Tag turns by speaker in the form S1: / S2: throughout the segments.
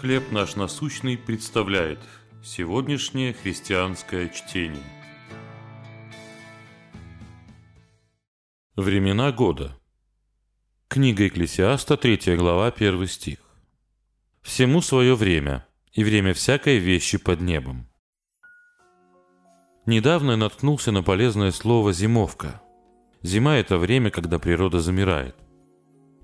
S1: «Хлеб наш насущный» представляет сегодняшнее христианское чтение. Времена года. Книга Екклесиаста, 3 глава, 1 стих. «Всему свое время, и время всякой вещи под небом». Недавно я наткнулся на полезное слово «зимовка». Зима – это время, когда природа замирает.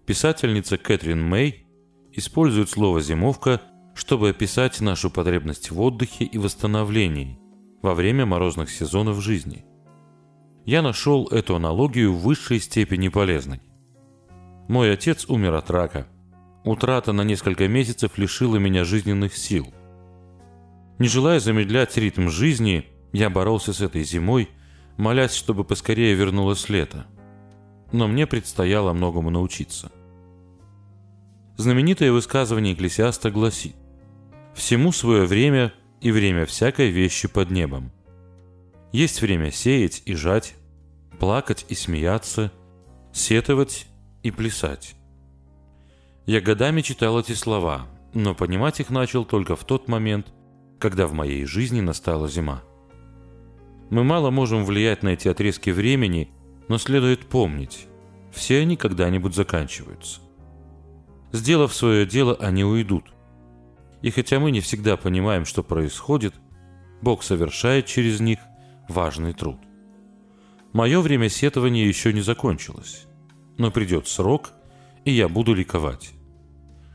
S1: Писательница Кэтрин Мэй использует слово «зимовка», чтобы описать нашу потребность в отдыхе и восстановлении во время морозных сезонов жизни. Я нашел эту аналогию в высшей степени полезной. Мой отец умер от рака. Утрата на несколько месяцев лишила меня жизненных сил. Не желая замедлять ритм жизни, я боролся с этой зимой, молясь, чтобы поскорее вернулось лето. Но мне предстояло многому научиться – Знаменитое высказывание Экклесиаста гласит «Всему свое время и время всякой вещи под небом». Есть время сеять и жать, плакать и смеяться, сетовать и плясать. Я годами читал эти слова, но понимать их начал только в тот момент, когда в моей жизни настала зима. Мы мало можем влиять на эти отрезки времени, но следует помнить, все они когда-нибудь заканчиваются. Сделав свое дело, они уйдут. И хотя мы не всегда понимаем, что происходит, Бог совершает через них важный труд. Мое время сетования еще не закончилось, но придет срок, и я буду ликовать.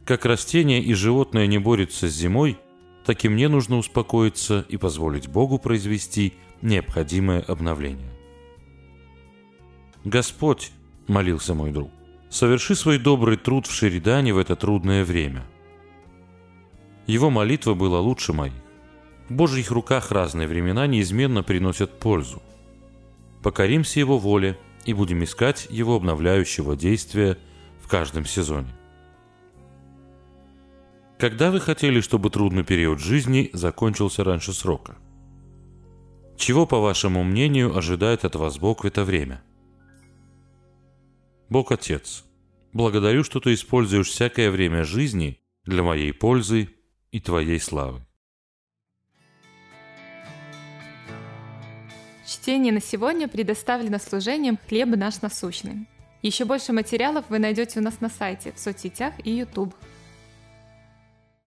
S1: Как растение и животное не борются с зимой, так и мне нужно успокоиться и позволить Богу произвести необходимое обновление. «Господь», — молился мой друг, — соверши свой добрый труд в Шеридане в это трудное время. Его молитва была лучше моих. В Божьих руках разные времена неизменно приносят пользу. Покоримся Его воле и будем искать Его обновляющего действия в каждом сезоне. Когда вы хотели, чтобы трудный период жизни закончился раньше срока? Чего, по вашему мнению, ожидает от вас Бог в это время? Бог Отец, Благодарю, что ты используешь всякое время жизни для моей пользы и твоей славы.
S2: Чтение на сегодня предоставлено служением «Хлеб наш насущный». Еще больше материалов вы найдете у нас на сайте, в соцсетях и YouTube.